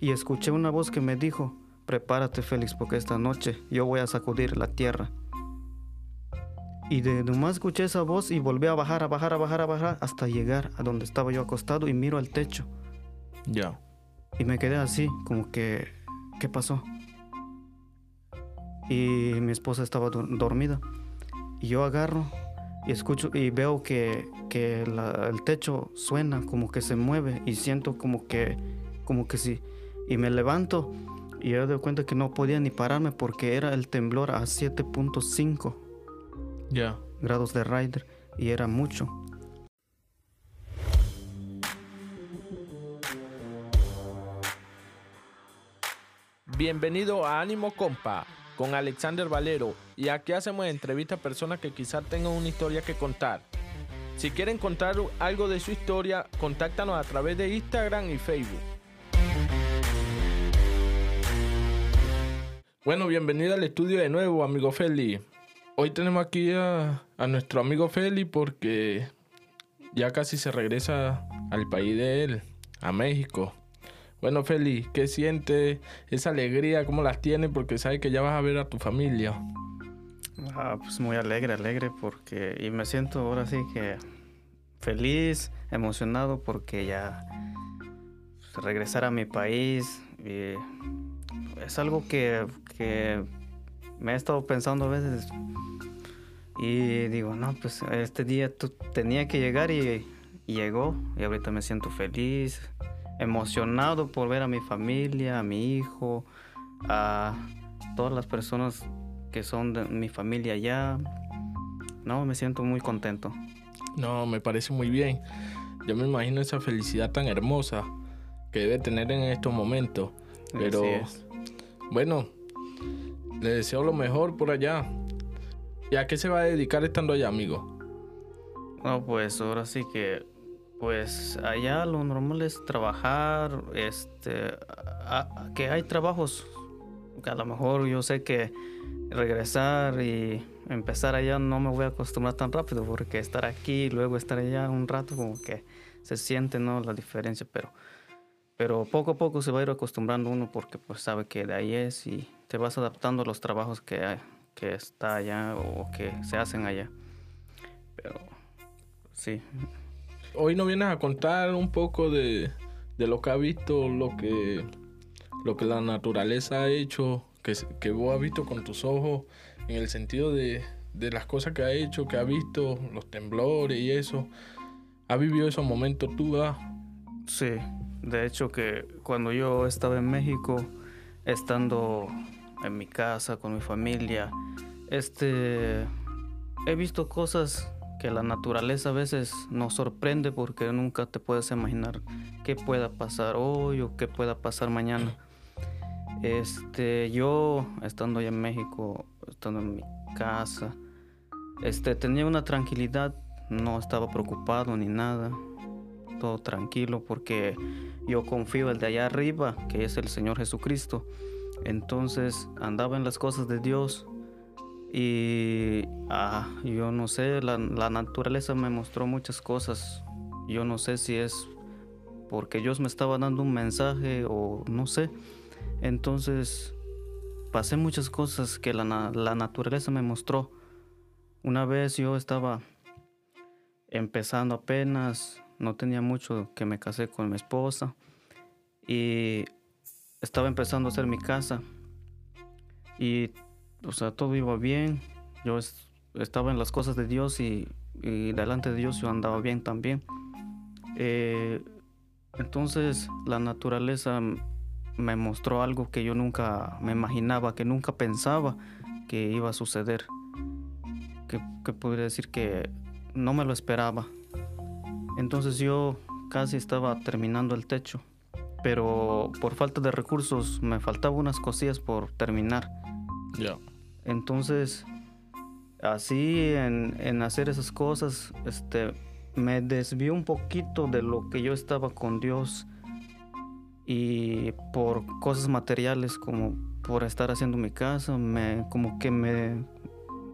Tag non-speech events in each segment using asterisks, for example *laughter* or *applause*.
y escuché una voz que me dijo, prepárate Félix porque esta noche yo voy a sacudir la tierra. Y de nomás escuché esa voz y volví a bajar, a bajar, a bajar, a bajar hasta llegar a donde estaba yo acostado y miro al techo. Ya. Y me quedé así, como que, ¿qué pasó? Y mi esposa estaba dormida. Y yo agarro y escucho y veo que, que la- el techo suena, como que se mueve y siento como que, como que sí. Y me levanto y yo doy cuenta que no podía ni pararme porque era el temblor a 7.5 Ya. grados de Rider y era mucho. Bienvenido a Ánimo Compa con Alexander Valero y aquí hacemos entrevistas a personas que quizás tengan una historia que contar. Si quieren contar algo de su historia, contáctanos a través de Instagram y Facebook. Bueno, bienvenido al estudio de nuevo, amigo Feli. Hoy tenemos aquí a, nuestro amigo Feli porque ya casi se regresa al país de él, a México. Bueno, Feli, ¿qué siente esa alegría? ¿Cómo las tiene? Porque sabe que ya vas a ver a tu familia. Ah, pues muy alegre, alegre porque y me siento ahora sí que feliz, emocionado porque ya regresar a mi país y es algo que, que me he estado pensando a veces y digo, no, pues este día tú tenía que llegar y, y llegó y ahorita me siento feliz, emocionado por ver a mi familia, a mi hijo, a todas las personas que son de mi familia allá. No, me siento muy contento. No, me parece muy bien. Yo me imagino esa felicidad tan hermosa que debe tener en estos momentos. Pero. Bueno, le deseo lo mejor por allá. ¿Y a qué se va a dedicar estando allá, amigo? No, pues ahora sí que, pues allá lo normal es trabajar, este, que hay trabajos a lo mejor yo sé que regresar y empezar allá no me voy a acostumbrar tan rápido porque estar aquí y luego estar allá un rato como que se siente no la diferencia, pero pero poco a poco se va a ir acostumbrando uno porque pues sabe que de ahí es y te vas adaptando a los trabajos que hay, que está allá o que se hacen allá. Pero sí, Hoy nos vienes a contar un poco de, de lo que ha visto, lo que, lo que la naturaleza ha hecho, que, que vos has visto con tus ojos, en el sentido de, de las cosas que ha hecho, que ha visto, los temblores y eso. ¿Ha vivido esos momentos tú? ah? Sí, de hecho que cuando yo estaba en México, estando en mi casa con mi familia, este, he visto cosas que la naturaleza a veces nos sorprende porque nunca te puedes imaginar qué pueda pasar hoy o qué pueda pasar mañana. Este, yo estando allá en México, estando en mi casa, este, tenía una tranquilidad, no estaba preocupado ni nada todo tranquilo porque yo confío el de allá arriba, que es el Señor Jesucristo. Entonces andaba en las cosas de Dios y ah, yo no sé, la, la naturaleza me mostró muchas cosas. Yo no sé si es porque Dios me estaba dando un mensaje o no sé. Entonces pasé muchas cosas que la, la naturaleza me mostró. Una vez yo estaba empezando apenas, no tenía mucho que me casé con mi esposa y estaba empezando a hacer mi casa. Y o sea todo iba bien. Yo es- estaba en las cosas de Dios y, delante de Dios yo andaba bien también. Eh, entonces la naturaleza me mostró algo que yo nunca me imaginaba que nunca pensaba que iba a suceder que podría decir que no me lo esperaba entonces yo casi estaba terminando el techo, pero por falta de recursos me faltaban unas cosillas por terminar. Ya. Entonces, así en, en hacer esas cosas, este, me desvió un poquito de lo que yo estaba con Dios y por cosas materiales como por estar haciendo mi casa, me, como que me,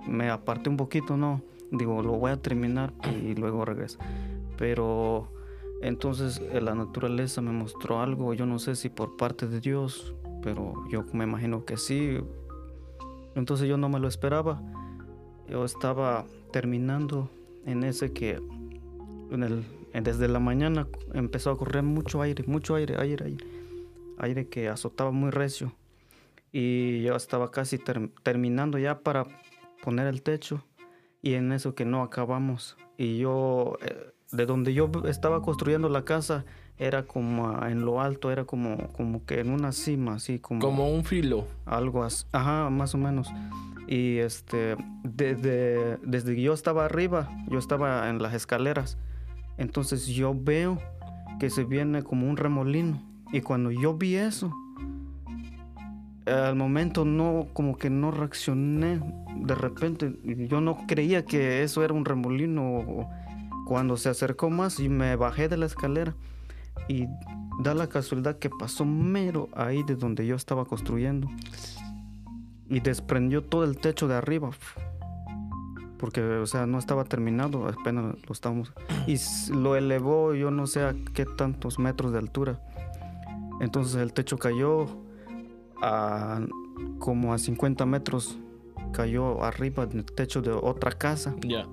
me aparté un poquito, ¿no? Digo, lo voy a terminar y luego regreso. Pero Entonces eh, la naturaleza me mostró algo, yo no sé si por parte de Dios, pero yo me imagino que sí. Entonces yo no me lo esperaba. Yo estaba terminando en ese que en el, desde la mañana empezó a correr mucho aire, mucho aire, aire, aire, aire que azotaba muy recio. Y yo estaba casi terminando ya para poner el techo y en eso que no acabamos. Y yo, eh, de donde yo estaba construyendo la casa, era como en lo alto, era como, como que en una cima, así como... Como un filo. Algo así, ajá, más o menos. Y este, desde, desde que yo estaba arriba, yo estaba en las escaleras, entonces yo veo que se viene como un remolino. Y cuando yo vi eso, al momento no, como que no reaccioné. De repente, yo no creía que eso era un remolino. Cuando se acercó más y me bajé de la escalera. Y da la casualidad que pasó mero ahí de donde yo estaba construyendo. Y desprendió todo el techo de arriba. Porque o sea no estaba terminado apenas lo estábamos. Y lo elevó yo no sé a qué tantos metros de altura. Entonces el techo cayó a como a 50 metros. Cayó arriba del techo de otra casa. Ya.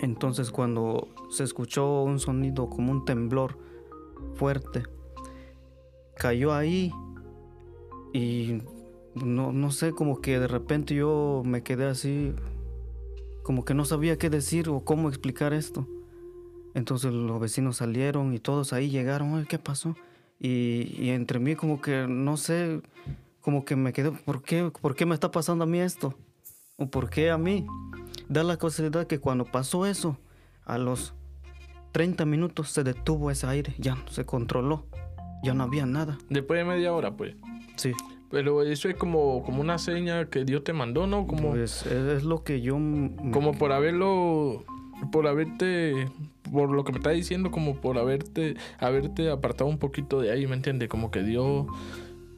Entonces cuando se escuchó un sonido como un temblor fuerte, cayó ahí y no, no sé, como que de repente yo me quedé así, como que no sabía qué decir o cómo explicar esto. Entonces los vecinos salieron y todos ahí llegaron, ¿qué pasó? Y, entre mí como que, no sé, como que me quedé, ¿por qué, ¿por qué me está pasando a mí esto? ¿O por qué a mí? Da la casualidad que cuando pasó eso, a los 30 minutos se detuvo ese aire, ya se controló, ya no había nada. Después de media hora, pues. Sí. Pero eso es como, como una seña que Dios te mandó, ¿no? Como, pues es lo que yo... Como por haberlo por haberte, por lo que me está diciendo, como por haberte, haberte apartado un poquito de ahí, ¿me entiendes? Como que Dios,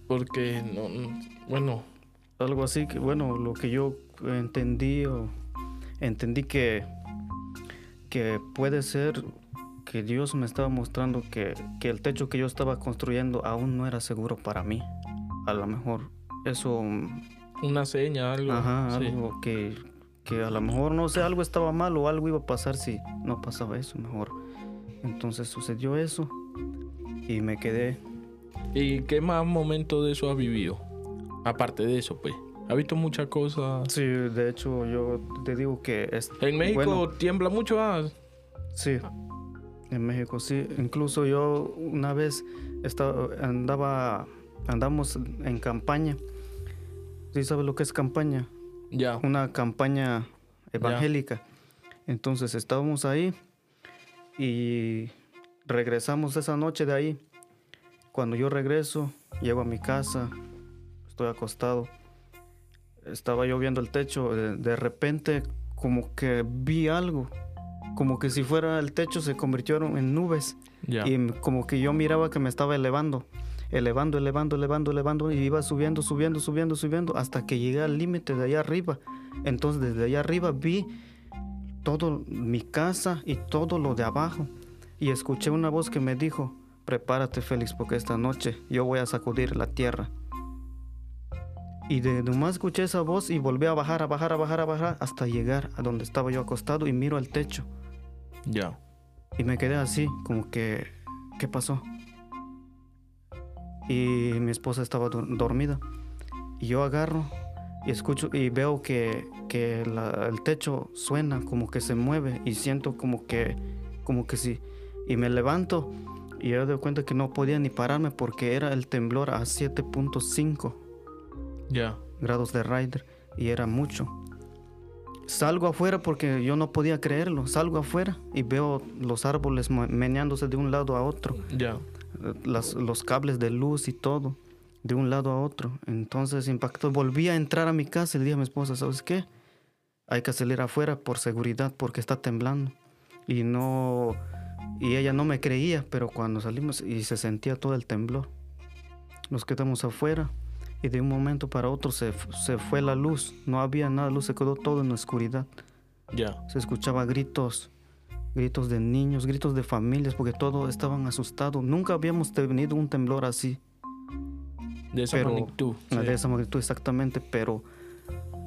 porque no, bueno. Algo así que, bueno, lo que yo entendí, o entendí que, que puede ser que Dios me estaba mostrando que, que el techo que yo estaba construyendo aún no era seguro para mí. A lo mejor eso... Una seña, algo. Ajá, algo que, que a lo mejor, no sé, algo estaba mal o algo iba a pasar si no pasaba eso mejor. Entonces sucedió eso y me quedé. ¿Y qué más momento de eso has vivido? Aparte de eso, pues. ¿Ha visto muchas cosas? Sí, de hecho yo te digo que... Es, ¿En México tiembla mucho? más? Sí, en México sí. Incluso yo una vez estaba, andaba, andamos en campaña. ¿Sí sabes lo que es campaña? una campaña evangélica. Entonces estábamos ahí y regresamos esa noche de ahí. Cuando yo regreso, llego a mi casa, estoy acostado, estaba yo viendo el techo, de, repente como que vi algo, como que si fuera el techo se convirtieron en nubes y como que yo miraba que me estaba elevando elevando, elevando, elevando, elevando, y iba subiendo, subiendo, subiendo, subiendo, hasta que llegué al límite de allá arriba. Entonces desde allá arriba vi todo mi casa y todo lo de abajo. Y escuché una voz que me dijo, prepárate Félix, porque esta noche yo voy a sacudir la tierra. Y de nomás escuché esa voz y volví a bajar, a bajar, a bajar, a bajar, hasta llegar a donde estaba yo acostado y miro al techo. Ya. Y me quedé así, como que, ¿qué pasó? y mi esposa estaba dormida. Y yo agarro y escucho y veo que, que el techo suena como que se mueve y siento como que, como que sí. Y me levanto y yo doy cuenta que no podía ni pararme porque era el temblor a 7.5 ya grados de Rider y era mucho. Salgo afuera porque yo no podía creerlo. Salgo afuera y veo los árboles meneándose de un lado a otro. Ya los cables de luz y todo, de un lado a otro. Entonces impactó. Volví a entrar a mi casa y le dije a mi esposa, ¿sabes qué? Hay que salir afuera por seguridad porque está temblando. Y no... Y ella no me creía, pero cuando salimos y se sentía todo el temblor. Nos quedamos afuera y de un momento para otro se, se fue la luz. No había nada, luz se quedó todo en la oscuridad. Ya. Se escuchaba gritos gritos de niños, gritos de familias, porque todos estaban asustados. Nunca habíamos tenido un temblor así. De esa magnitud. De esa magnitud, exactamente, pero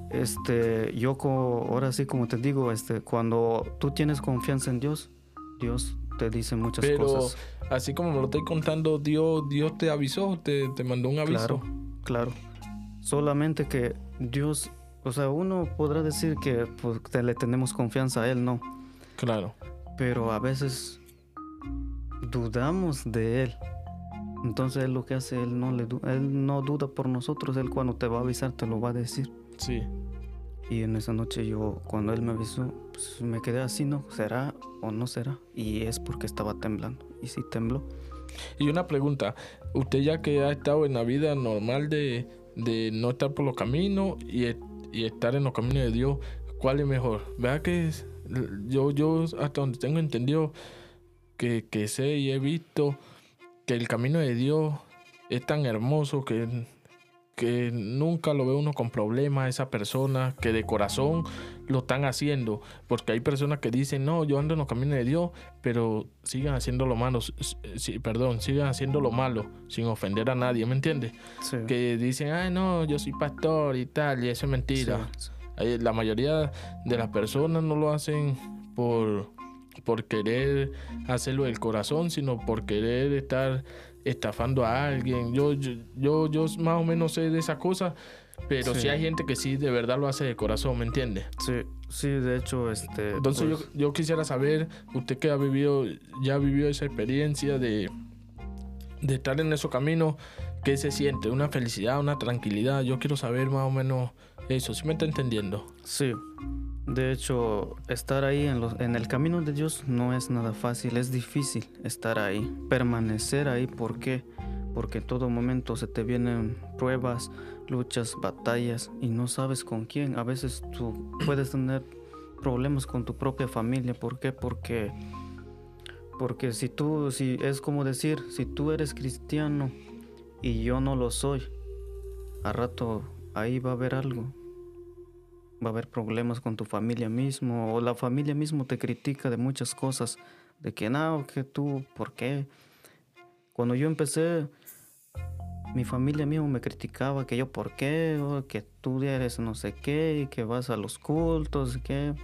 este, yo ahora sí, como te digo, este, cuando tú tienes confianza en Dios, Dios te dice muchas cosas. Así como me lo estoy contando, Dios, Dios te avisó, te, te mandó un aviso. Claro, claro. Solamente que Dios, o sea, uno podrá decir que pues, le tenemos confianza a Él, no. Claro. Pero a veces dudamos de Él. Entonces él lo que hace, él no, le él no duda por nosotros, él cuando te va a avisar te lo va a decir. Sí. Y en esa noche yo, cuando él me avisó, pues me quedé así, ¿no? ¿Será o no será? Y es porque estaba temblando. Y sí tembló. Y una pregunta, usted ya que ha estado en la vida normal de, de no estar por los caminos y, y, estar en los caminos de Dios, ¿cuál es mejor? Vea que yo, yo hasta donde tengo entendido que, que sé y he visto que el camino de Dios es tan hermoso que que nunca lo ve uno con problemas, esa persona que de corazón lo están haciendo, porque hay personas que dicen, no, yo ando en los caminos de Dios, pero sigan haciendo lo malo, perdón, sigan haciendo lo malo sin ofender a nadie, ¿me entiendes? Que dicen, ay, no, yo soy pastor y tal, y eso es mentira. La mayoría de las personas no lo hacen por, por querer hacerlo del corazón, sino por querer estar estafando a alguien. Yo, yo, yo, más o menos sé de esa cosa, pero sí. hay gente que sí de verdad lo hace de corazón, ¿me entiende? Sí, sí, de hecho, este. Entonces yo, pues yo, quisiera saber, usted que ha vivido, ya vivió esa experiencia de, de estar en ese camino, ¿qué se siente? ¿Una felicidad, una tranquilidad? Yo quiero saber más o menos eso, ¿sí me está entendiendo? Sí. De hecho, estar ahí en, en, el camino de Dios no es nada fácil, es difícil estar ahí, permanecer ahí. ¿Por qué? Porque en todo momento se te vienen pruebas, luchas, batallas y no sabes con quién. A veces tú puedes tener problemas con tu propia familia. ¿Por qué? Porque, porque si tú, si es como decir, si tú eres cristiano y yo no lo soy, a rato ahí va a haber algo va a haber problemas con tu familia mismo o la familia mismo te critica de muchas cosas, de que no, que tú, ¿por qué? Cuando yo empecé, mi familia mismo me criticaba que yo, ¿por qué? Que tú eres no sé qué y que vas a los cultos, que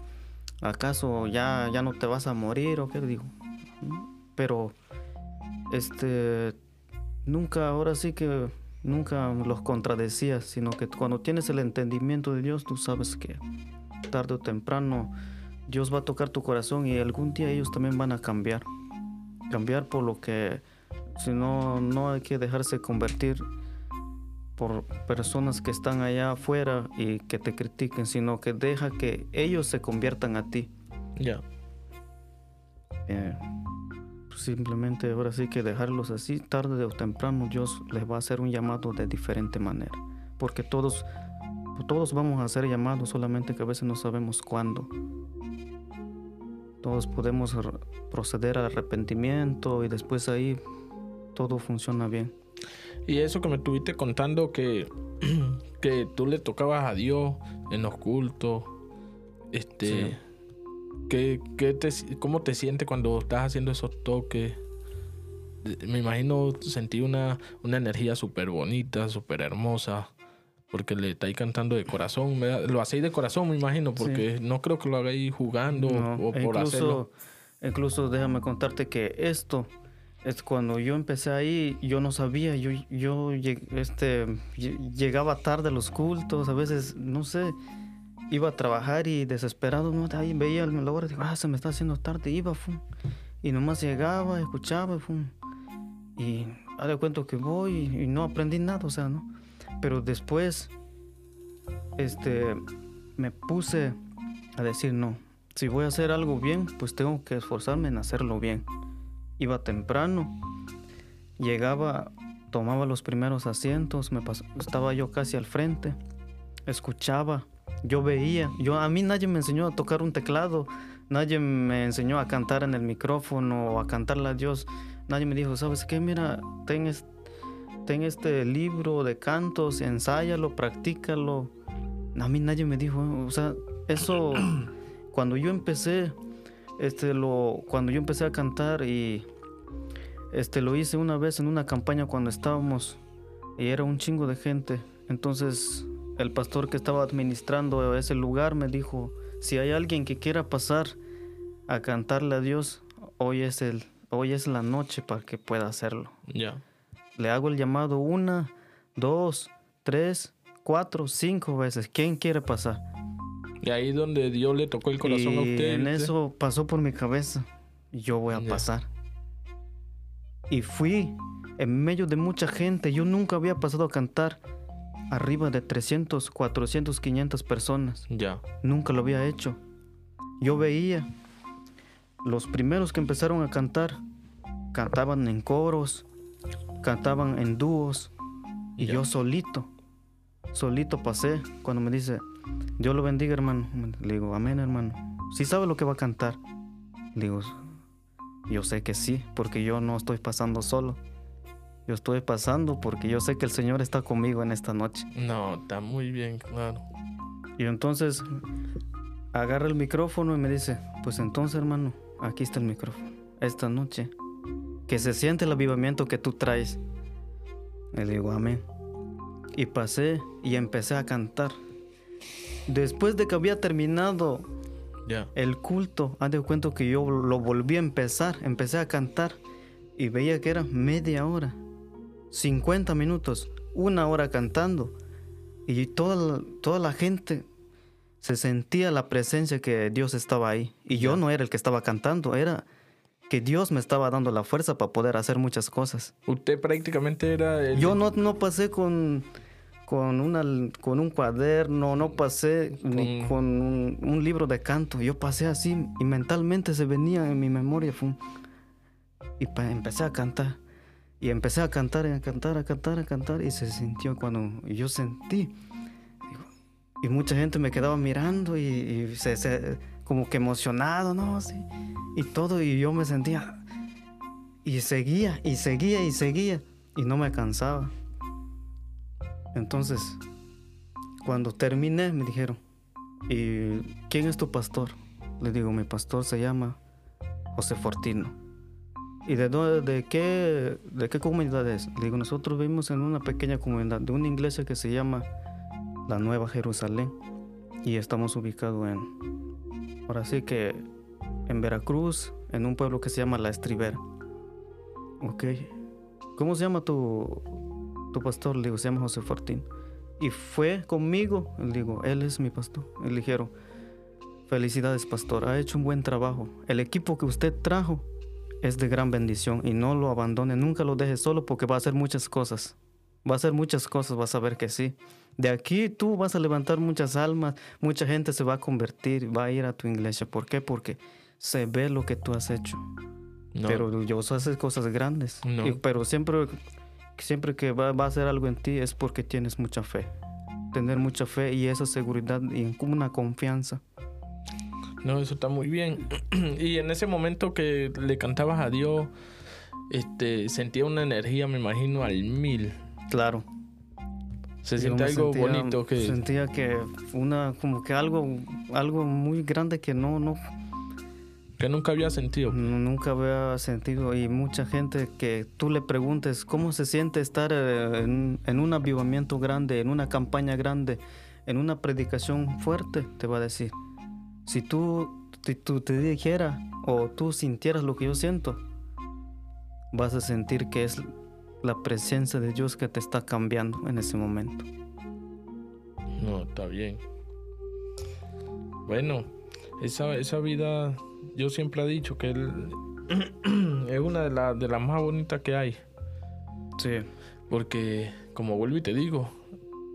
acaso ya, ya no te vas a morir o qué digo. Pero, este, nunca, ahora sí que nunca los contradecías, sino que cuando tienes el entendimiento de Dios, tú sabes que tarde o temprano Dios va a tocar tu corazón y algún día ellos también van a cambiar. Cambiar por lo que, si no, no hay que dejarse convertir por personas que están allá afuera y que te critiquen, sino que deja que ellos se conviertan a ti. Ya. Eh, simplemente ahora sí que dejarlos así, tarde o temprano Dios les va a hacer un llamado de diferente manera, porque todos, todos vamos a ser llamados, solamente que a veces no sabemos cuándo. Todos podemos proceder al arrepentimiento y después ahí todo funciona bien. Y eso que me estuviste contando que, *clears throat* que tú le tocabas a Dios en los cultos, este... ¿Qué, te, ¿Cómo te sientes cuando estás haciendo esos toques? Me imagino sentí una, una energía súper bonita, súper hermosa, porque le estáis cantando de corazón. Lo hacéis de corazón, me imagino, porque no creo que lo hagáis jugando o por incluso, hacerlo. Incluso déjame contarte que esto es cuando yo empecé ahí, yo no sabía, yo, yo este, llegaba tarde a los cultos, a veces, no sé, iba a trabajar y desesperado, ¿no? ahí veía la hora, digo, ah, se me está haciendo tarde, iba, fum. y nomás llegaba, escuchaba, y de cuento que voy y, no aprendí nada, o sea, ¿no? Pero después, este, me puse a decir, no, si voy a hacer algo bien, pues tengo que esforzarme en hacerlo bien. Iba temprano, llegaba, tomaba los primeros asientos, me estaba yo casi al frente, escuchaba yo veía, yo a mí nadie me enseñó a tocar un teclado, nadie me enseñó a cantar en el micrófono o a cantarle a Dios, nadie me dijo, ¿sabes qué? Mira, ten, ten este libro de cantos, ensáyalo, practícalo. A mí nadie me dijo, o sea, eso, *clears throat* cuando yo empecé, Este lo cuando yo empecé a cantar y este lo hice una vez en una campaña cuando estábamos y era un chingo de gente. Entonces el pastor que estaba administrando ese lugar me dijo, si hay alguien que quiera pasar a cantarle a Dios, hoy es el hoy es la noche para que pueda hacerlo. Ya. Le hago el llamado una, dos, tres, cuatro, cinco veces. ¿Quién quiere pasar? Y ahí donde Dios le tocó el corazón y a usted. En eso pasó por mi cabeza. Yo voy a pasar. Y fui en medio de mucha gente. Yo nunca había pasado a cantar arriba de 300, 400, 500 personas. Ya. Nunca lo había hecho. Yo veía los primeros que empezaron a cantar, cantaban en coros, cantaban en dúos, y Ya. yo solito, solito pasé. Cuando me dice, Dios lo bendiga, hermano, le digo, amén, hermano. ¿Sí sabe lo que va a cantar? Le digo, yo sé que sí, porque yo no estoy pasando solo. Yo estoy pasando porque yo sé que el Señor está conmigo en esta noche. No, está muy bien, claro. Y entonces agarra el micrófono y me dice, pues entonces hermano, aquí está el micrófono. Esta noche, que se siente el avivamiento que tú traes. Le digo, amén. Y pasé y empecé a cantar. Después de que había terminado Ya. el culto, haz de cuenta que yo lo volví a empezar, empecé a cantar y veía que era media hora, 50 minutos, una hora cantando y toda la, toda la gente se sentía la presencia que Dios estaba ahí y yo no era el que estaba cantando, era que Dios me estaba dando la fuerza para poder hacer muchas cosas. Usted prácticamente era el... Yo no, no pasé con, con, una, con un cuaderno, no pasé ni Con- con un, un libro de canto. Yo pasé así y mentalmente se venía en mi memoria. fue y pa- empecé a cantar. Y empecé a cantar, a cantar, a cantar, a cantar. Y se sintió cuando yo sentí. Y mucha gente me quedaba mirando y, y como que emocionado, ¿no? Sí. Y todo. Y yo me sentía y seguía, y seguía, y seguía. Y no me cansaba. Entonces, cuando terminé, me dijeron, ¿y quién es tu pastor? Le digo, mi pastor se llama José Fortino. ¿Y de, dónde- de, qué, de qué comunidad es? Le digo, nosotros vivimos en una pequeña comunidad de una iglesia que se llama la Nueva Jerusalén. Y estamos ubicados en, ahora sí que en Veracruz, en un pueblo que se llama La Estribera. Ok. ¿Cómo se llama tu, tu pastor? Le digo, se llama José Fortín. Y fue conmigo. Le digo, él es mi pastor. Le dijeron, felicidades pastor, ha hecho un buen trabajo. El equipo que usted trajo es de gran bendición y no lo abandone, nunca lo deje solo porque va a hacer muchas cosas. Va a hacer muchas cosas, vas a ver que sí. De aquí tú vas a levantar muchas almas, mucha gente se va a convertir, va a ir a tu iglesia. ¿Por qué? Porque se ve lo que tú has hecho. No. Pero Dios hace cosas grandes. No. Y- pero siempre, siempre que va, va a hacer algo en ti es porque tienes mucha fe. Tener mucha fe y esa seguridad y una confianza. No, eso está muy bien. *clears throat* y en ese momento que le cantabas a Dios, este, sentía una energía, me imagino, al mil. Claro. Se siente algo sentía- bonito que... Sentía que una, como que algo, algo muy grande que no, no, que nunca había sentido. nunca había sentido. Y mucha gente que tú le preguntes cómo se siente estar eh, en, en un avivamiento grande, en una campaña grande, en una predicación fuerte, te va a decir. Si tú, si tú te dijeras o tú sintieras lo que yo siento, vas a sentir que es la presencia de Dios que te está cambiando en ese momento. No, está bien. Bueno, esa, esa vida, yo siempre he dicho que el- *clears throat* es una de, la- de las más bonitas que hay. Sí. Porque, como vuelvo y te digo,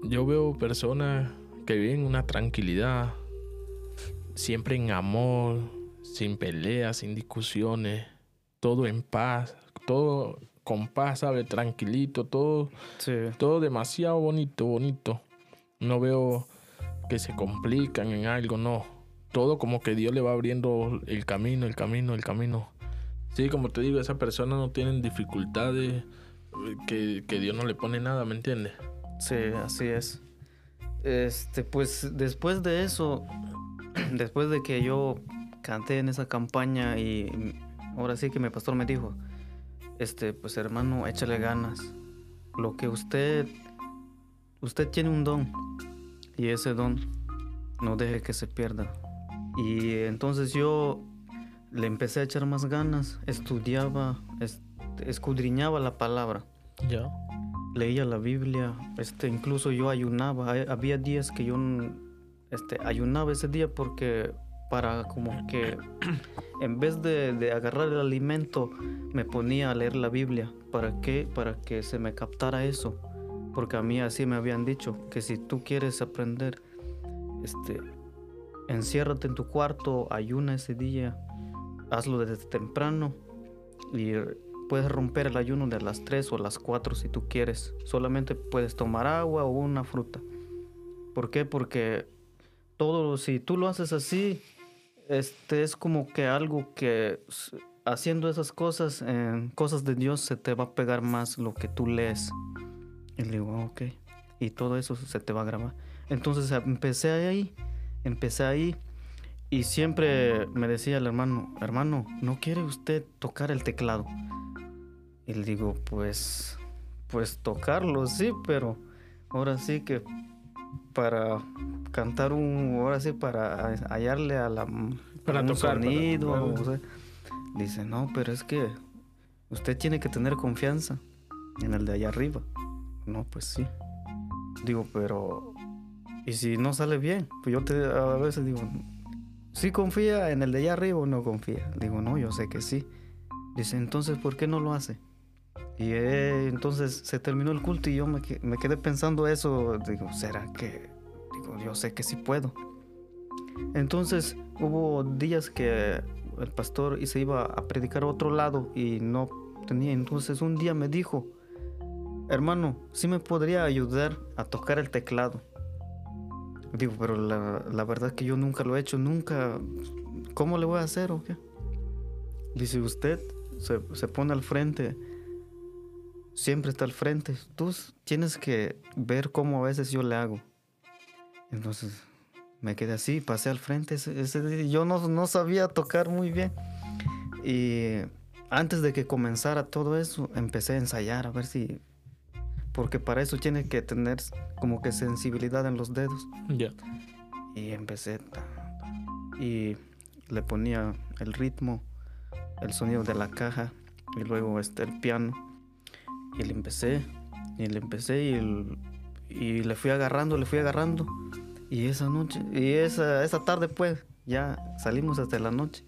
yo veo personas que viven una tranquilidad, siempre en amor, sin peleas, sin discusiones, todo en paz, todo con paz, ¿sabes? Tranquilito, todo, Sí. todo demasiado bonito, bonito. No veo que se complican en algo, no. Todo como que Dios le va abriendo el camino, el camino, el camino. Sí, como te digo, esas personas no tienen dificultades, eh, que, que Dios no le pone nada, ¿me entiendes? Sí, así es. Este, pues después de eso, *clears throat* después de que yo canté en esa campaña y ahora sí que mi pastor me dijo, este, pues hermano, échale ganas. Lo que usted, usted tiene un don y ese don no deje que se pierda. Y entonces yo le empecé a echar más ganas, estudiaba, escudriñaba la palabra. Ya. Leía la Biblia, este, incluso yo ayunaba. Había días que yo este, ayunaba ese día porque para como que *clears throat* en vez de, agarrar el alimento me ponía a leer la Biblia. ¿Para qué? Para que se me captara eso. Porque a mí así me habían dicho que si tú quieres aprender, este, enciérrate en tu cuarto, ayuna ese día, hazlo desde temprano y puedes romper el ayuno de las 3 o las 4 si tú quieres. Solamente puedes tomar agua o una fruta. ¿Por qué? Porque todo, si tú lo haces así, este es como que algo que haciendo esas cosas, en cosas de Dios, se te va a pegar más lo que tú lees. Y le digo, ok. Y todo eso se te va a grabar. Entonces empecé ahí, empecé ahí. Y siempre me decía el hermano, hermano, ¿no quiere usted tocar el teclado? Y le digo, pues, pues tocarlo, sí, pero ahora sí que para cantar un, ahora sí, para hallarle a la para un sonido. dice, no, pero es que usted tiene que tener confianza en el de allá arriba. No, pues sí. Digo, pero ¿y si no sale bien? Pues yo te, a veces digo, ¿sí confía en el de allá arriba o no confía? Digo, no, yo sé que sí. Dice, entonces, ¿por qué no lo hace? Y eh, entonces se terminó el culto y yo me, quedé pensando eso. Digo, ¿será que? Digo, yo sé que sí puedo. Entonces hubo días que el pastor se iba a predicar a otro lado y no tenía. Entonces un día me dijo, hermano, ¿sí me podría ayudar a tocar el teclado? Digo, pero la, la verdad es que yo nunca lo he hecho, nunca. ¿Cómo le voy a hacer o qué? Dice usted, se, se pone al frente siempre está al frente. Tú tienes que ver cómo a veces yo le hago. Entonces me quedé así, pasé al frente. Ese, yo no, no, sabía tocar muy bien. Y antes de que comenzara todo eso, empecé a ensayar a ver si... Porque para eso tiene que tener como que sensibilidad en los dedos. Ya. Y empecé... Y le ponía el ritmo, el sonido de la caja y luego este, el piano y le empecé, y le empecé y, le fui agarrando, le fui agarrando. Y esa noche, y esa, esa tarde pues, ya salimos hasta la noche.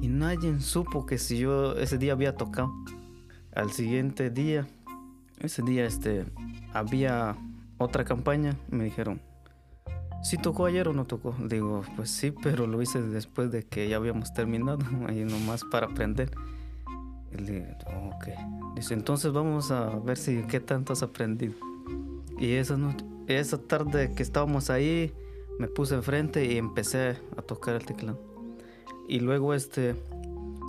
Y nadie supo que si yo ese día había tocado. Al siguiente día, ese día este, había otra campaña, me dijeron, ¿sí tocó ayer o no tocó? Digo, pues sí, pero lo hice después de que ya habíamos terminado, *laughs* ahí nomás para aprender. Ok. Dice, entonces vamos a ver si qué tanto has aprendido. Y esa, noche, esa tarde que estábamos ahí, me puse enfrente y empecé a tocar el teclado. Y luego este,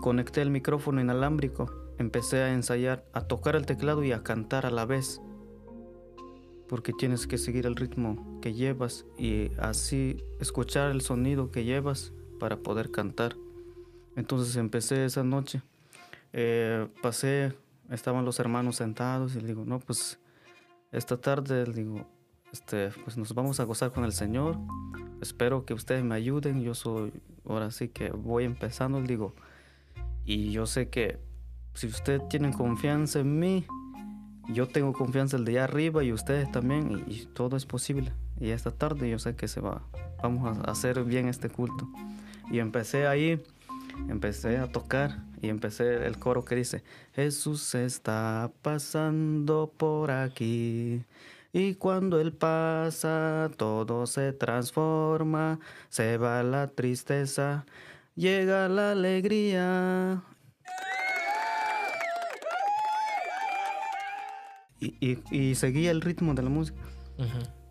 conecté el micrófono inalámbrico, empecé a ensayar, a tocar el teclado y a cantar a la vez. Porque tienes que seguir el ritmo que llevas y así escuchar el sonido que llevas para poder cantar. Entonces empecé esa noche eh, pasé, estaban los hermanos sentados y le digo, no, pues esta tarde, le digo, este, pues nos vamos a gozar con el Señor. Espero que ustedes me ayuden. Yo soy, ahora sí que voy empezando, le digo, y yo sé que si ustedes tienen confianza en mí, yo tengo confianza el de allá arriba y ustedes también, y, y todo es posible. Y esta tarde yo sé que se va, vamos a hacer bien este culto. Y empecé ahí empecé a tocar y empecé el coro que dice, Jesús está pasando por aquí. Y cuando Él pasa, todo se transforma, se va la tristeza, llega la alegría. Y, seguía el ritmo de la música.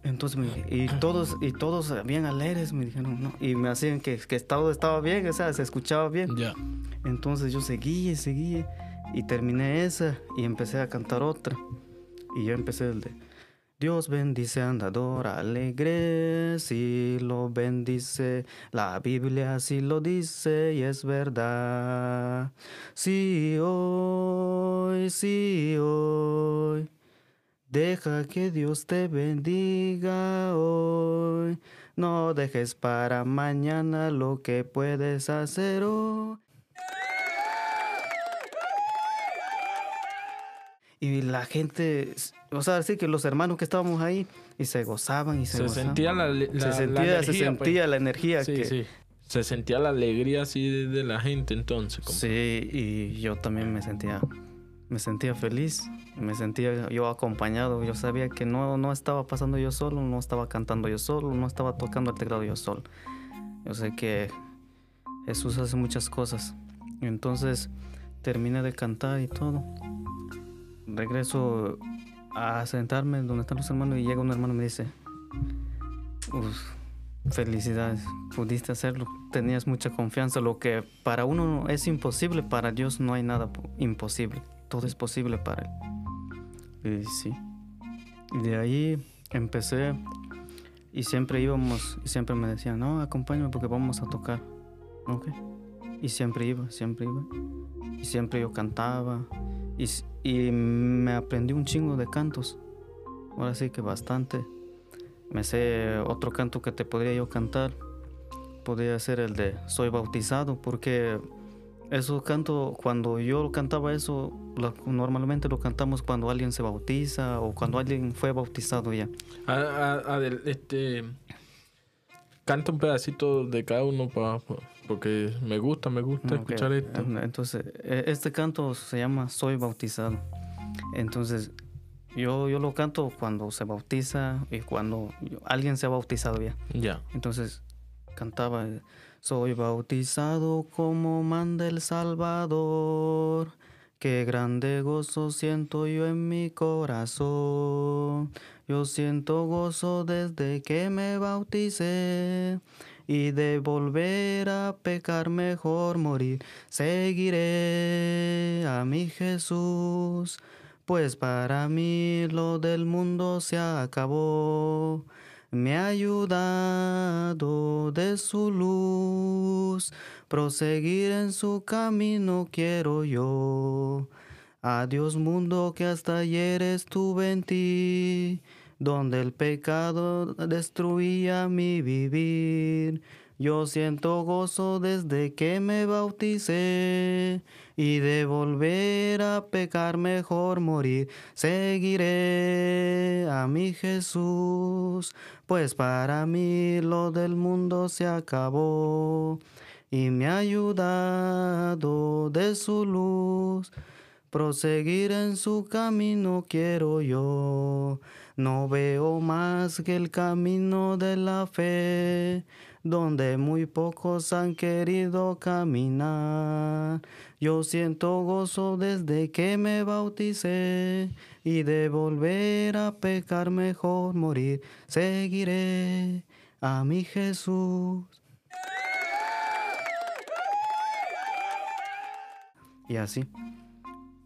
Entonces me y todos, y todos bien alegres me dijeron, ¿no? Y me hacían que, que todo estaba bien, o sea, se escuchaba bien. Ya. Entonces yo seguí, seguí, y terminé esa, y empecé a cantar otra. Y yo empecé el de, Dios bendice andador alegre, si lo bendice, la Biblia sí lo dice y es verdad. Sí hoy, sí hoy, deja que Dios te bendiga hoy. No dejes para mañana lo que puedes hacer hoy. y la gente, o sea, sí que los hermanos que estábamos ahí y se gozaban y se, se sentía la, se sentía, energía, se sentía pues. la energía sí, que sí. se sentía la alegría así de, de la gente entonces como... sí y yo también me sentía me sentía feliz me sentía yo acompañado yo sabía que no no estaba pasando yo solo no estaba cantando yo solo no estaba tocando el teclado yo solo. Yo sé que Jesús hace muchas cosas. Entonces terminé de cantar y todo. Regreso a sentarme donde están los hermanos y llega un hermano y me dice, felicidades, pudiste hacerlo, tenías mucha confianza, lo que para uno es imposible, para Dios no hay nada imposible, todo es posible para Él. Y sí, de ahí empecé y siempre íbamos y siempre me decían, no, acompáñame porque vamos a tocar. Ok. Y siempre iba, siempre iba. Y siempre yo cantaba, y, y, me aprendí un chingo de cantos. Ahora sí que bastante. Me sé otro canto que te podría yo cantar. Podría ser el de Soy bautizado, porque eso canto, cuando yo cantaba eso, lo, normalmente lo cantamos cuando alguien se bautiza o cuando alguien fue bautizado ya. A, a, a este, canta un pedacito de cada uno para porque me gusta, me gusta okay. escuchar esto. Entonces, este canto se llama Soy bautizado. Entonces, yo, yo lo canto cuando se bautiza y cuando alguien se ha bautizado ya. Ya. Entonces, cantaba, soy bautizado como manda el Salvador. Qué grande gozo siento yo en mi corazón. Yo siento gozo desde que me bauticé y de volver a pecar mejor morir. Seguiré a mi Jesús, pues para mí lo del mundo se acabó. Me ha ayudado de su luz, proseguir en su camino quiero yo. Adiós mundo que hasta ayer estuve en ti donde el pecado destruía mi vivir. Yo siento gozo desde que me bauticé y de volver a pecar mejor morir. Seguiré a mi Jesús, pues para mí lo del mundo se acabó y me ha ayudado de su luz. Proseguir en su camino quiero yo. No veo más que el camino de la fe, donde muy pocos han querido caminar. Yo siento gozo desde que me bauticé y de volver a pecar mejor morir. Seguiré a mi Jesús. Y así.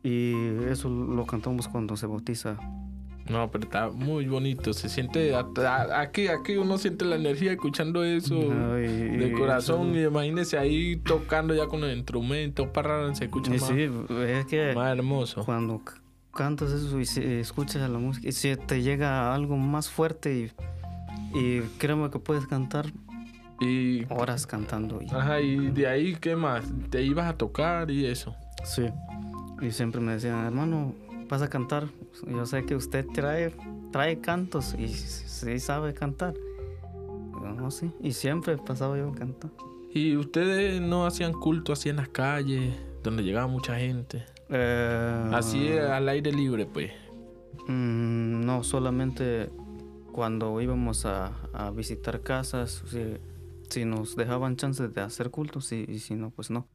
Y eso lo cantamos cuando se bautiza no, pero está muy bonito. Se siente. Aquí, aquí uno siente la energía escuchando eso no, y, de corazón. Y, imagínese ahí tocando ya con el instrumento. Para se escucha más, sí, es que más hermoso. Cuando cantas eso y escuchas la música, y si te llega algo más fuerte y, y créeme que puedes cantar y horas cantando. Y, ajá, y de ahí, ¿qué más? Te ibas a tocar y eso. Sí. Y siempre me decían, hermano, vas a cantar. Yo sé que usted trae, trae cantos y sí sabe cantar. No, sí. Y siempre pasaba yo a cantar. ¿Y ustedes no hacían culto así en las calles, donde llegaba mucha gente? Eh, así al aire libre, pues. Mm, no, solamente cuando íbamos a, a visitar casas, si, si, nos dejaban chances de hacer cultos y, y si no, pues no.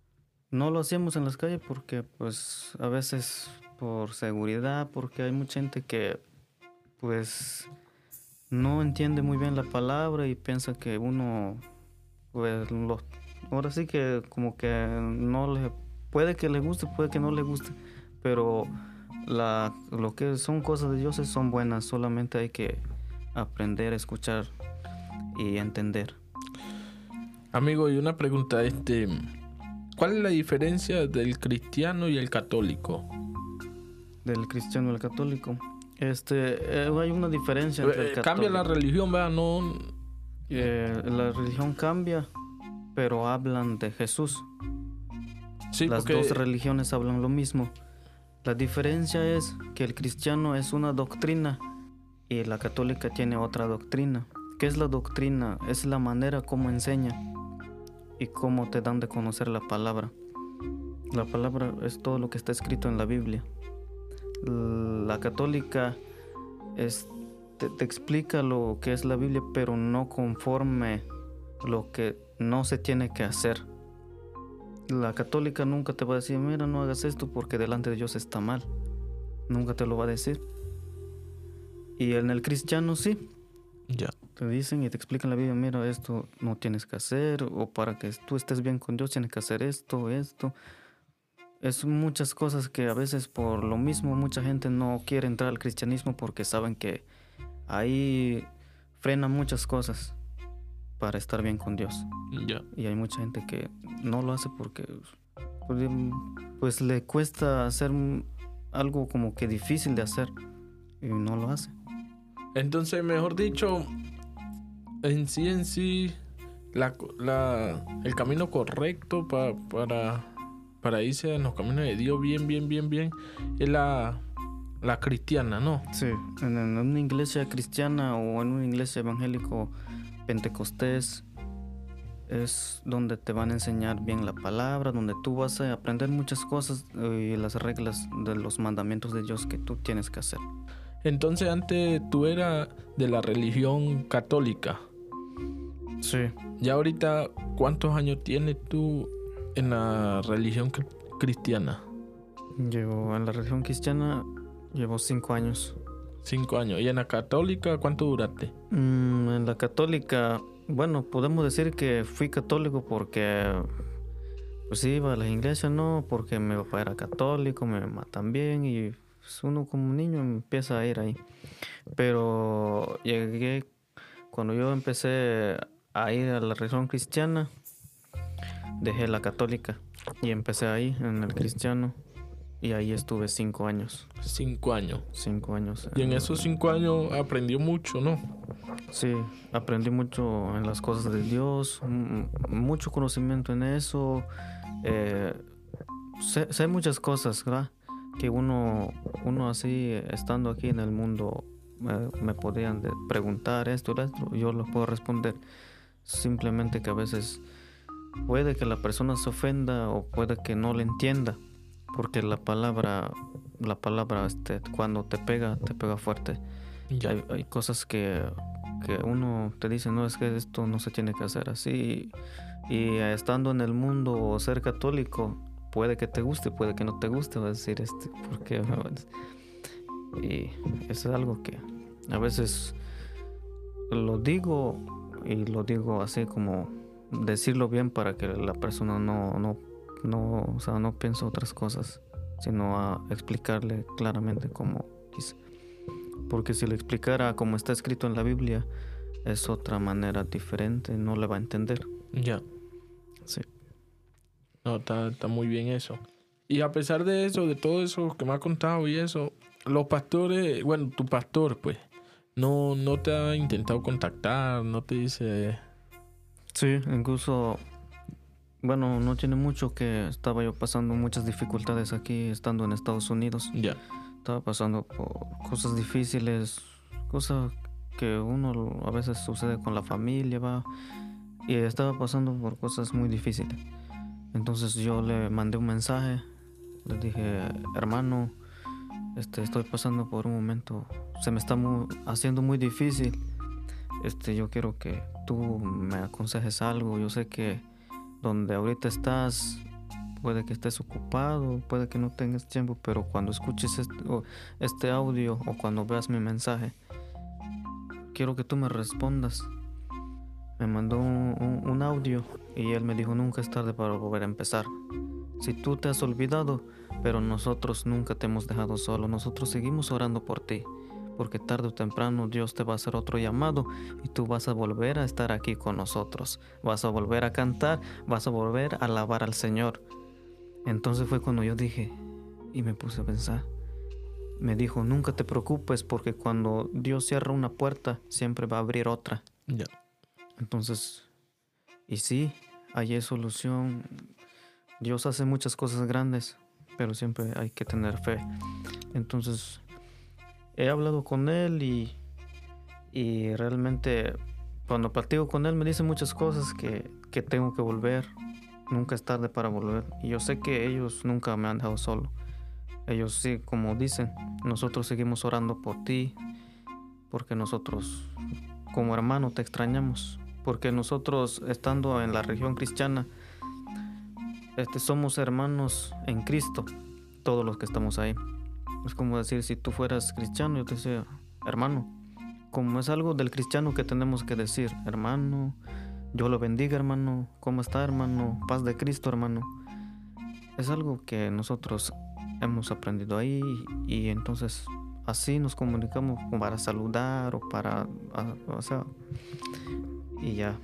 No lo hacíamos en las calles porque pues a veces por seguridad, porque hay mucha gente que pues no entiende muy bien la palabra y piensa que uno pues lo, ahora sí que como que no le puede que le guste, puede que no le guste, pero la, lo que son cosas de Dios son buenas, solamente hay que aprender, escuchar y entender. Amigo, y una pregunta, este, ¿cuál es la diferencia del cristiano y el católico? Del cristiano y el católico. Este, eh, hay una diferencia entre el eh, Cambia la religión, ¿verdad? No. Eh, la religión cambia, pero hablan de Jesús. Sí, Las porque- dos religiones hablan lo mismo. La diferencia es que el cristiano es una doctrina y la católica tiene otra doctrina. ¿Qué es la doctrina? Es la manera como enseña y cómo te dan de conocer la palabra. La palabra es todo lo que está escrito en la Biblia. La católica es, te, te explica lo que es la Biblia, pero no conforme lo que no se tiene que hacer. La católica nunca te va a decir, mira, no hagas esto porque delante de Dios está mal. Nunca te lo va a decir. Y en el cristiano sí. Ya. Te dicen y te explican la Biblia, mira, esto no tienes que hacer, o para que tú estés bien con Dios tienes que hacer esto, esto. Es muchas cosas que a veces por lo mismo mucha gente no quiere entrar al cristianismo porque saben que ahí frena muchas cosas para estar bien con Dios. Y hay mucha gente que no lo hace porque pues, pues le cuesta hacer algo como que difícil de hacer y no lo hace. Entonces, mejor dicho, en sí, en sí, la, la- el camino correcto pa- para, para irse en los caminos de Dios bien, bien, bien, bien, es la, la cristiana, ¿no? Sí, en, en una iglesia cristiana o en una iglesia evangélico pentecostés es donde te van a enseñar bien la palabra, donde tú vas a aprender muchas cosas eh, y las reglas de los mandamientos de Dios que tú tienes que hacer. Entonces, antes tú eras de la religión católica. Sí. Ya ahorita, ¿cuántos años tienes tú en la religión cri- cristiana? Llevo en la religión cristiana, llevo cinco años. Cinco años. ¿Y en la católica cuánto duraste? Mm, en la católica, bueno, podemos decir que fui católico porque pues iba a la iglesia, no, porque mi papá era católico, mi mamá también, y pues, uno como niño empieza a ir ahí. Pero llegué, cuando yo empecé a ir a la religión cristiana, dejé la católica y empecé ahí, en el cristiano, y ahí estuve cinco años, Cinco años. cinco años. Y en esos cinco años aprendió mucho, ¿no? Sí, aprendí mucho en las cosas de Dios, mucho conocimiento en eso. eh, sé, sé muchas cosas, ¿verdad? Que uno, uno así, estando aquí en el mundo, me, me podrían de- preguntar esto y esto, yo lo puedo responder. Simplemente que a veces puede que la persona se ofenda o puede que no le entienda, porque la palabra, la palabra, este, cuando te pega, te pega fuerte. Ya. Hay, hay cosas que, que uno te dice, no, es que esto no se tiene que hacer así. Y estando en el mundo o ser católico, puede que te guste, puede que no te guste, va a decir, este, ¿por qué? *laughs* Y eso es algo que a veces lo digo y lo digo así como decirlo bien para que la persona no, no, no, o sea, no piense otras cosas, sino a explicarle claramente como quise. Porque si le explicara como está escrito en la Biblia, es otra manera diferente, no le va a entender. Ya. Sí. No, está, está muy bien eso. Y a pesar de eso, de todo eso que me ha contado y eso, los pastores, bueno, tu pastor, pues, no, no te ha intentado contactar, no te dice. Sí, incluso, bueno, no tiene mucho que estaba yo pasando muchas dificultades aquí estando en Estados Unidos. Ya. Estaba pasando por cosas difíciles, cosas que uno a veces sucede con la familia, va. Y estaba pasando por cosas muy difíciles. Entonces yo le mandé un mensaje, le dije, hermano, este, estoy pasando por un momento, se me está mu- haciendo muy difícil. Este, yo quiero que tú me aconsejes algo. Yo sé que donde ahorita estás, puede que estés ocupado, puede que no tengas tiempo, pero cuando escuches este, audio o cuando veas mi mensaje, quiero que tú me respondas. Me mandó un- un audio y él me dijo, nunca es tarde para volver a empezar. si tú te has olvidado, pero nosotros nunca te hemos dejado solo, nosotros seguimos orando por ti, porque tarde o temprano Dios te va a hacer otro llamado y tú vas a volver a estar aquí con nosotros, vas a volver a cantar, vas a volver a alabar al Señor. Entonces fue cuando yo dije y me puse a pensar. Me dijo, nunca te preocupes porque cuando Dios cierra una puerta, siempre va a abrir otra. Ya. Entonces, y sí, hay solución. Dios hace muchas cosas grandes, pero siempre hay que tener fe. Entonces, he hablado con él y, y realmente cuando platico con él me dice muchas cosas que, que tengo que volver. Nunca es tarde para volver. Y yo sé que ellos nunca me han dejado solo. Ellos sí, como dicen, nosotros seguimos orando por ti, porque nosotros como hermano te extrañamos, porque nosotros estando en la región cristiana, este, somos hermanos en Cristo, todos los que estamos ahí. Es como decir, si tú fueras cristiano, yo te decía, hermano, como es algo del cristiano que tenemos que decir, hermano, yo lo bendiga, hermano, ¿cómo está, hermano? Paz de Cristo, hermano. Es algo que nosotros hemos aprendido ahí y entonces así nos comunicamos para saludar o para, o sea, y ya.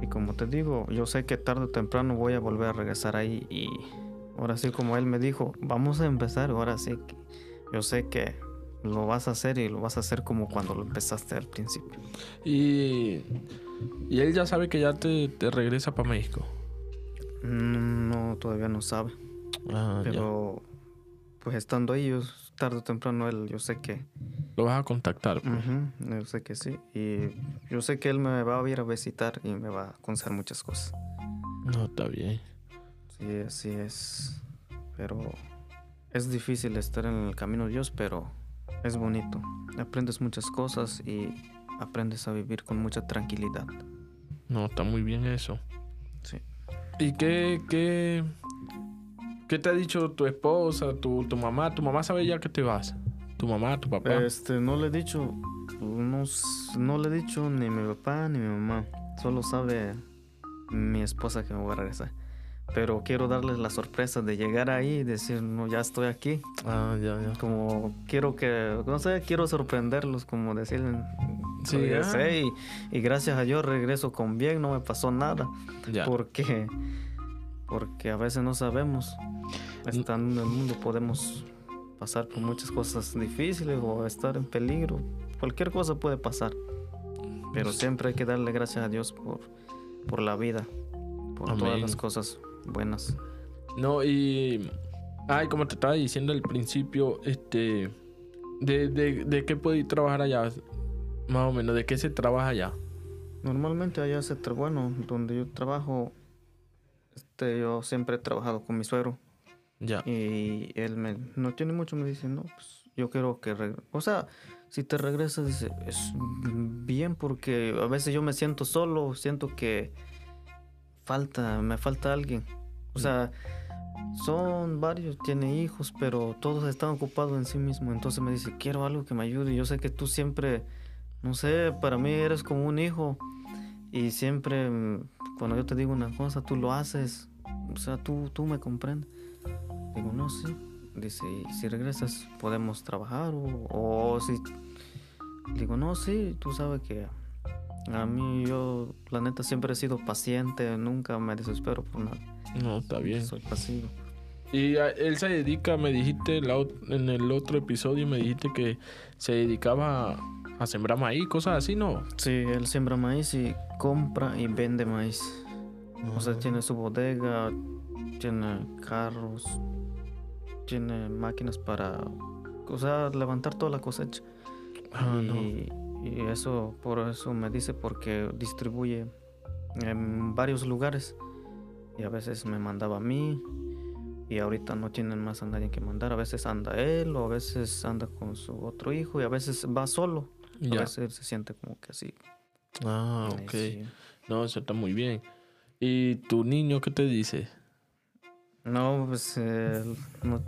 Y como te digo, yo sé que tarde o temprano voy a volver a regresar ahí y ahora sí como él me dijo, vamos a empezar, ahora sí, yo sé que lo vas a hacer y lo vas a hacer como cuando lo empezaste al principio. Y, y él ya sabe que ya te, te regresa para México. Mm, No, todavía no sabe. Ah, ya. Pero pues estando ahí, yo, tarde o temprano él, yo sé que, Lo vas a contactar. pues. ujú, yo sé que sí. Y yo sé que él me va a ir a visitar y me va a aconsejar muchas cosas. No, está bien. Sí, así es. Pero es difícil estar en el camino de Dios, pero es bonito. Aprendes muchas cosas y aprendes a vivir con mucha tranquilidad. No, está muy bien eso. Sí. ¿Y qué, qué, qué te ha dicho tu esposa, tu, tu mamá? ¿Tu mamá sabe ya que te vas? ¿Tu mamá, tu papá? Este, no le he dicho, no, no le he dicho ni mi papá ni mi mamá. Solo sabe mi esposa que me voy a regresar. Pero quiero darles la sorpresa de llegar ahí y decir, no, ya estoy aquí. Ah, ya, ya. Como quiero que, no sé, quiero sorprenderlos, como decirles, Sí, regresé y, y gracias a Dios regreso con bien, no me pasó nada. Ya. Porque, porque a veces no sabemos. Estando en el mundo podemos pasar por muchas cosas difíciles o estar en peligro. Cualquier cosa puede pasar. Pero siempre hay que darle gracias a Dios por, por la vida, por todas Amén. las cosas buenas. No, y. Ay, como te estaba diciendo al principio, este. ¿De, de, de qué puede trabajar allá? Más o menos, ¿de qué se trabaja allá? Normalmente allá se tra- bueno, donde yo trabajo, este, yo siempre he trabajado con mi suegro. Ya. Y él me, no tiene mucho, me dice, no, pues yo quiero que regreses. O sea, si te regresas, dice, es bien porque a veces yo me siento solo, siento que falta, me falta alguien. O sea, son varios, tiene hijos, pero todos están ocupados en sí mismos. Entonces me dice, quiero algo que me ayude. Yo sé que tú siempre, no sé, para mí eres como un hijo. Y siempre, mm, cuando yo te digo una cosa, tú lo haces. O sea, tú, tú me comprendes. Digo, no, sí. Dice, "Y si regresas, podemos trabajar. O, o si. Digo, no, sí, tú sabes que a mí, yo, la neta, siempre he sido paciente. Nunca me desespero por nada. No, está bien. Soy pasivo. Y a- él se dedica, me dijiste la en el otro episodio, me dijiste que se dedicaba a, a sembrar maíz, cosas así, ¿no? Sí, él siembra maíz y compra y vende maíz. O sea, tiene su bodega, tiene carros, tiene máquinas para, o sea, levantar toda la cosecha. Ah, no. Y, eso, por eso me dice, porque distribuye en varios lugares. Y a veces me mandaba a mí. Y ahorita no tienen más a nadie que mandar. A veces anda él, o a veces anda con su otro hijo, y a veces va solo. A Ya. veces se siente como que así. Ah, ok. sí. No, eso está muy bien. ¿Y tu niño qué te dice? No, pues eh, no-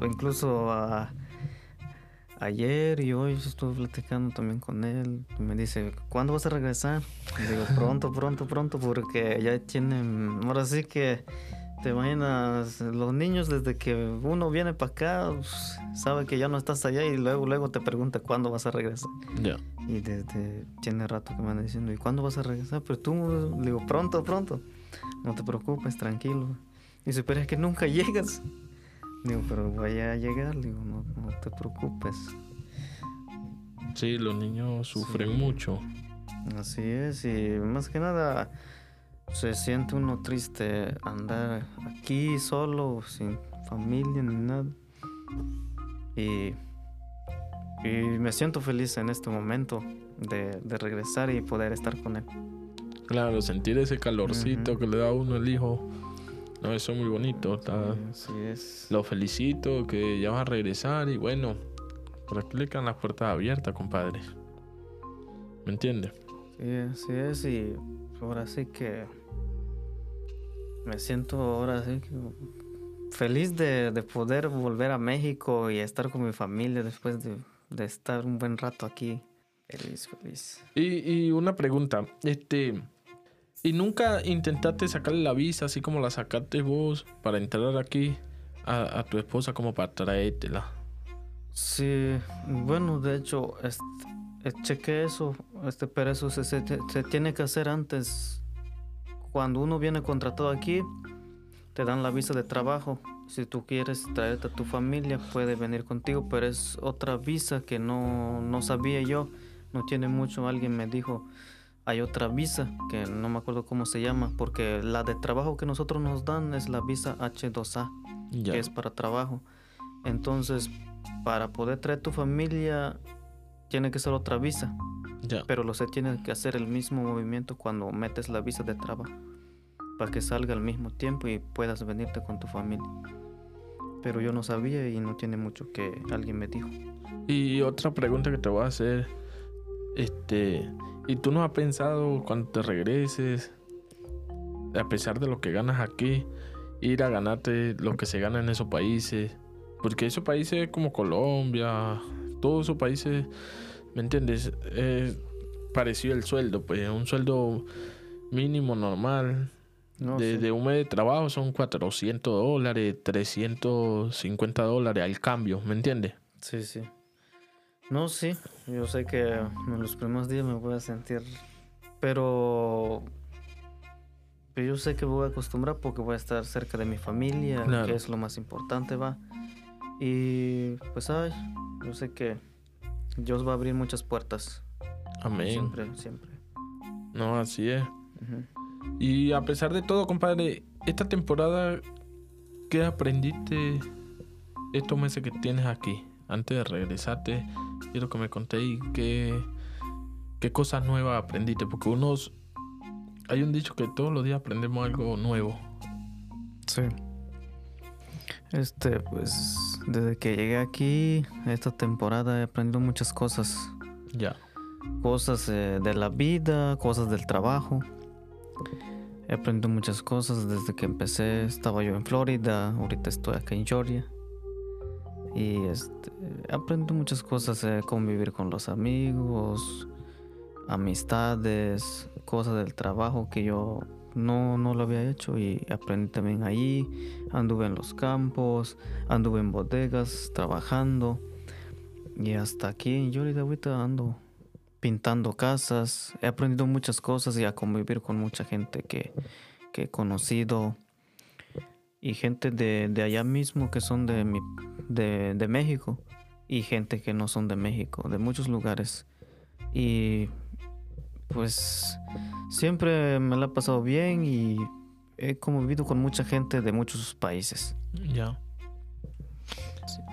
incluso a- ayer y hoy estuve platicando también con él. y me dice, ¿cuándo vas a regresar? Y digo, pronto, pronto, pronto, porque ya tienen, ahora sí que Te imaginas, los niños desde que uno viene para acá, pues, sabe que ya no estás allá y luego luego te pregunta cuándo vas a regresar. Ya. Y desde tiene rato que me andan diciendo, ¿y cuándo vas a regresar? Pero tú, le digo, pronto, pronto. No te preocupes, tranquilo. Y dice, pero es que nunca *laughs* llegas. Digo, pero voy a llegar. Digo, no, no te preocupes. Sí, los niños sufren Sí. mucho. Así es, y más que nada se siente uno triste andar aquí solo, sin familia ni nada. Y, y me siento feliz en este momento de, de regresar y poder estar con él. Claro, sentir ese calorcito que le da a uno el hijo. No, eso es muy bonito. Está... Así es. Lo felicito que ya vas a regresar y bueno, por aquí le quedan las puertas abiertas, compadre. ¿Me entiendes? Sí, así es, y ahora sí que me siento ahora sí que feliz de, de poder volver a México y estar con mi familia después de, de estar un buen rato aquí. Feliz, feliz. Y, y una pregunta, este, ¿y nunca intentaste sacarle la visa así como la sacaste vos para entrar aquí a, a tu esposa como para traértela? Sí, bueno, de hecho, este, chequé eso, este, pero eso se, se, se tiene que hacer antes. Cuando uno viene contratado aquí, te dan la visa de trabajo. Si tú quieres traerte a tu familia, puede venir contigo, pero es otra visa que no, no sabía yo. No tiene mucho, alguien me dijo, hay otra visa que no me acuerdo cómo se llama, porque la de trabajo que nosotros nos dan es la visa H2A Ya. que es para trabajo. Entonces, para poder traer tu familia, tiene que ser otra visa, ya. pero lo se tiene que hacer el mismo movimiento cuando metes la visa de trabajo, para que salga al mismo tiempo y puedas venirte con tu familia. Pero yo no sabía y no tiene mucho que alguien me dijo. Y otra pregunta que te voy a hacer, este, ¿y tú no has pensado cuando te regreses, a pesar de lo que ganas aquí, ir a ganarte lo que se gana en esos países? Porque esos países como Colombia, todos esos países, ¿me entiendes? Es parecido el sueldo, pues un sueldo mínimo normal. No, de, sí. de un mes de trabajo son 400 dólares, 350 dólares al cambio, ¿me entiendes? Sí, sí. No, sí. Yo sé que en los primeros días me voy a sentir. Pero. pero yo sé que voy a acostumbrar porque voy a estar cerca de mi familia, Claro. que es lo más importante, va. Y pues, ay, yo sé que Dios va a abrir muchas puertas. Amén. Siempre, siempre. No, así es. Y a pesar de todo, compadre, esta temporada, ¿qué aprendiste estos meses que tienes aquí? Antes de regresarte, quiero que me contéis qué, qué cosas nuevas aprendiste. Porque unos. Hay un dicho que todos los días aprendemos algo nuevo. Sí. Este, pues, desde que llegué aquí, esta temporada he aprendido muchas cosas. Ya. cosas eh, de la vida, cosas del trabajo. He aprendido muchas cosas desde que empecé. Estaba yo en Florida, ahorita estoy acá en Georgia. Y este, he aprendido muchas cosas, eh, convivir con los amigos, amistades, cosas del trabajo que yo no, no lo había hecho y aprendí también ahí. Anduve en los campos, anduve en bodegas trabajando. Y hasta aquí en Georgia ahorita ando pintando casas. He aprendido muchas cosas y a convivir con mucha gente que, que he conocido. Y gente de, de allá mismo que son de, mi, de, de México. Y gente que no son de México, de muchos lugares. Y pues siempre me la he pasado bien y he convivido con mucha gente de muchos países. Ya.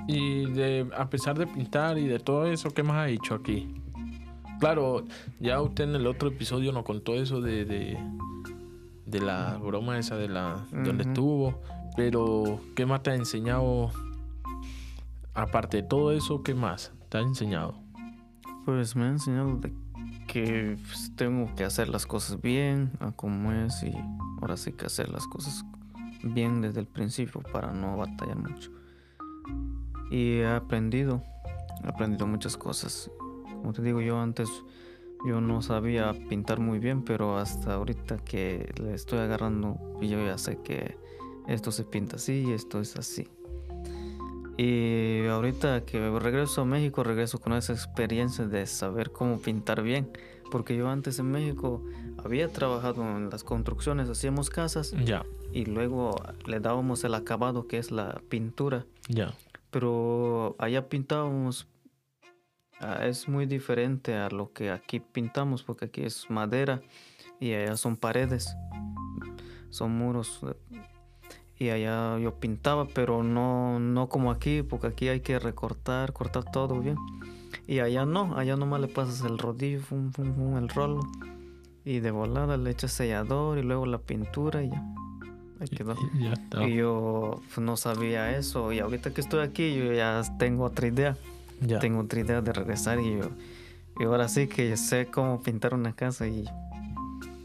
Y de, a pesar de pintar y de todo eso, ¿qué más ha hecho aquí? Claro, ya usted en el otro episodio nos contó eso de, de, de la broma esa de la donde estuvo, pero ¿qué más te ha enseñado? Aparte de todo eso, ¿qué más te ha enseñado? Pues me ha enseñado que pues, tengo que hacer las cosas bien, a como es, y ahora sí que hacer las cosas bien desde el principio para no batallar mucho. Y he aprendido, he aprendido muchas cosas. Como te digo, yo antes yo no sabía pintar muy bien, pero hasta ahorita que le estoy agarrando, yo ya sé que esto se pinta así, esto es así. Y ahorita que regreso a México, regreso con esa experiencia de saber cómo pintar bien. Porque yo antes en México había trabajado en las construcciones, hacíamos casas Ya, y luego le dábamos el acabado que es la pintura. ya. Pero allá pintábamos, ah, es muy diferente a lo que aquí pintamos, porque aquí es madera y allá son paredes, son muros. Y allá yo pintaba, pero no, no como aquí, porque aquí hay que recortar, cortar todo bien. Y allá no, allá nomás le pasas el rodillo, fum, fum, fum, el rolo. Y de volada le echas sellador y luego la pintura y ya. Ahí quedó. Y ya está. Y yo pues, no sabía eso. Y ahorita que estoy aquí, yo ya tengo otra idea. Ya. Tengo otra idea de regresar y yo. Y ahora sí que sé cómo pintar una casa. Y,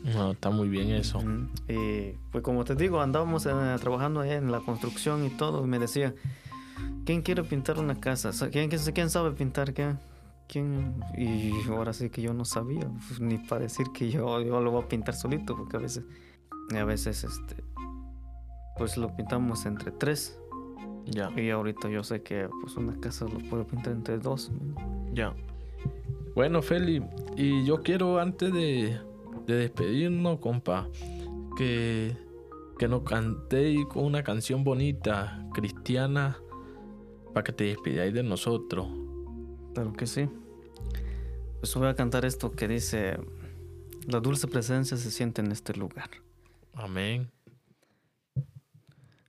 No, está muy bien eso. y, pues como te digo, andábamos eh, trabajando allá en la construcción y todo. Y me decía, ¿quién quiere pintar una casa? Sa- ¿Quién, quién, quién sabe pintar? ¿Quién? ¿Quién? Y ahora sí que yo no sabía. pues, ni para decir que yo, yo lo voy a pintar solito. Porque a veces, a veces, este, pues lo pintamos entre tres. Ya, Y ahorita yo sé que pues una casa lo puedo pintar entre dos. ya. Bueno, Feli, y yo quiero antes de, de despedirnos, compa, que, que nos cantéis con una canción bonita, cristiana, para que te despidáis de nosotros. Claro que sí. Pues voy a cantar esto que dice, la dulce presencia se siente en este lugar. Amén.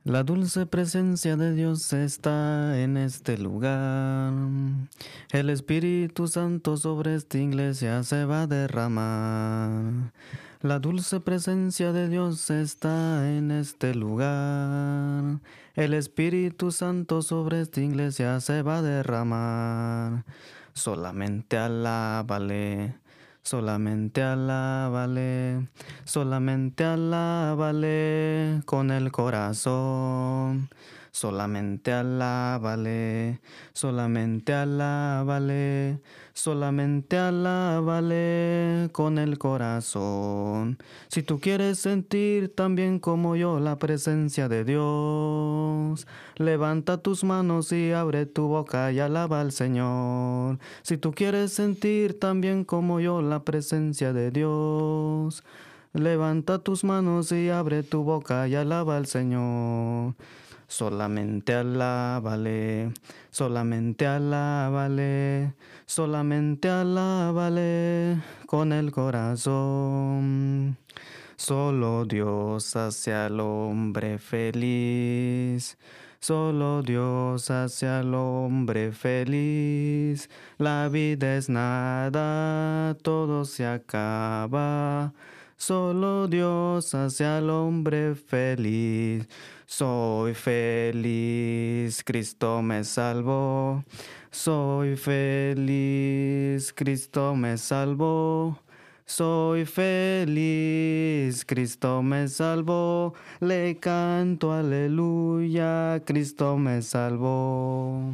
La dulce presencia de Dios está en este lugar. El Espíritu Santo sobre esta iglesia se va a derramar. La dulce presencia de Dios está en este lugar. El Espíritu Santo sobre esta iglesia se va a derramar. Solamente alábale. Solamente alábale, solamente alábale con el corazón. Solamente alábale, solamente alábale, solamente alábale con el corazón. Si tú quieres sentir también como yo la presencia de Dios, levanta tus manos y abre tu boca y alaba al Señor. Si tú quieres sentir también como yo la presencia de Dios, levanta tus manos y abre tu boca y alaba al Señor. Solamente alábale, solamente alábale, solamente alábale con el corazón. Solo Dios hace al hombre feliz. Solo Dios hace al hombre feliz. La vida es nada, todo se acaba. Solo Dios hace al hombre feliz. Soy feliz, Cristo me salvó. Soy feliz, Cristo me salvó. Soy feliz, Cristo me salvó. Le canto aleluya, Cristo me salvó.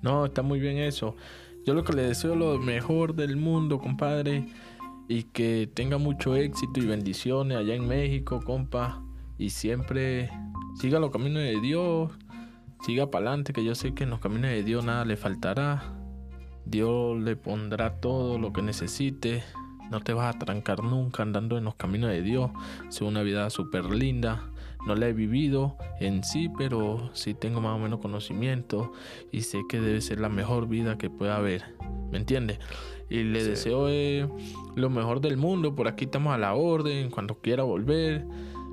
No, está muy bien eso. Yo lo que le deseo lo mejor del mundo, compadre. Y que tenga mucho éxito y bendiciones allá en México, compa. Y siempre siga los caminos de Dios. Siga para adelante, que yo sé que en los caminos de Dios nada le faltará. Dios le pondrá todo lo que necesite. No te vas a trancar nunca andando en los caminos de Dios. Es una vida súper linda. No la he vivido en sí, pero sí tengo más o menos conocimiento y sé que debe ser la mejor vida que pueda haber. ¿Me entiendes? Y le Sí. deseo eh, lo mejor del mundo. Por aquí estamos a la orden. Cuando quiera volver,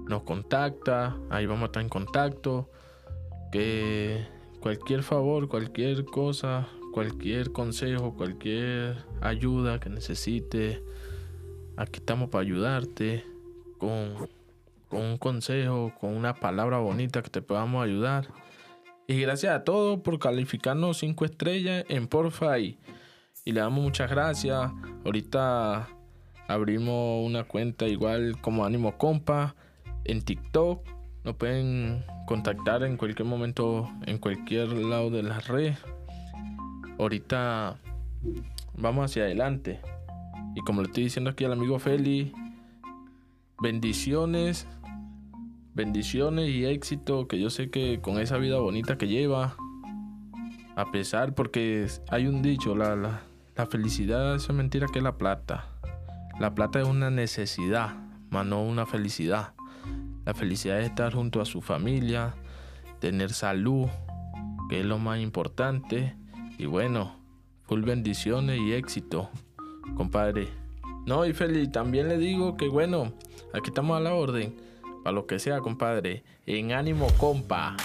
nos contacta. Ahí vamos a estar en contacto. Que cualquier favor, cualquier cosa, cualquier consejo, cualquier ayuda que necesite, aquí estamos para ayudarte con, con un consejo, con una palabra bonita que te podamos ayudar. Y gracias a todos por calificarnos 5 estrellas en Porfy. Y le damos muchas gracias. Ahorita abrimos una cuenta igual como Ánimo Compa en TikTok. Nos pueden contactar en cualquier momento, en cualquier lado de la red. Ahorita vamos hacia adelante. Y como le estoy diciendo aquí al amigo Feli, bendiciones, bendiciones y éxito que yo sé que con esa vida bonita que lleva, a pesar, porque hay un dicho, la, la, la felicidad es mentira que es la plata. La plata es una necesidad, más no una felicidad. La felicidad es estar junto a su familia, tener salud, que es lo más importante. Y bueno, full bendiciones y éxito, compadre. No, y feliz, también le digo que bueno, aquí estamos a la orden. Para lo que sea, compadre. En ánimo, compa.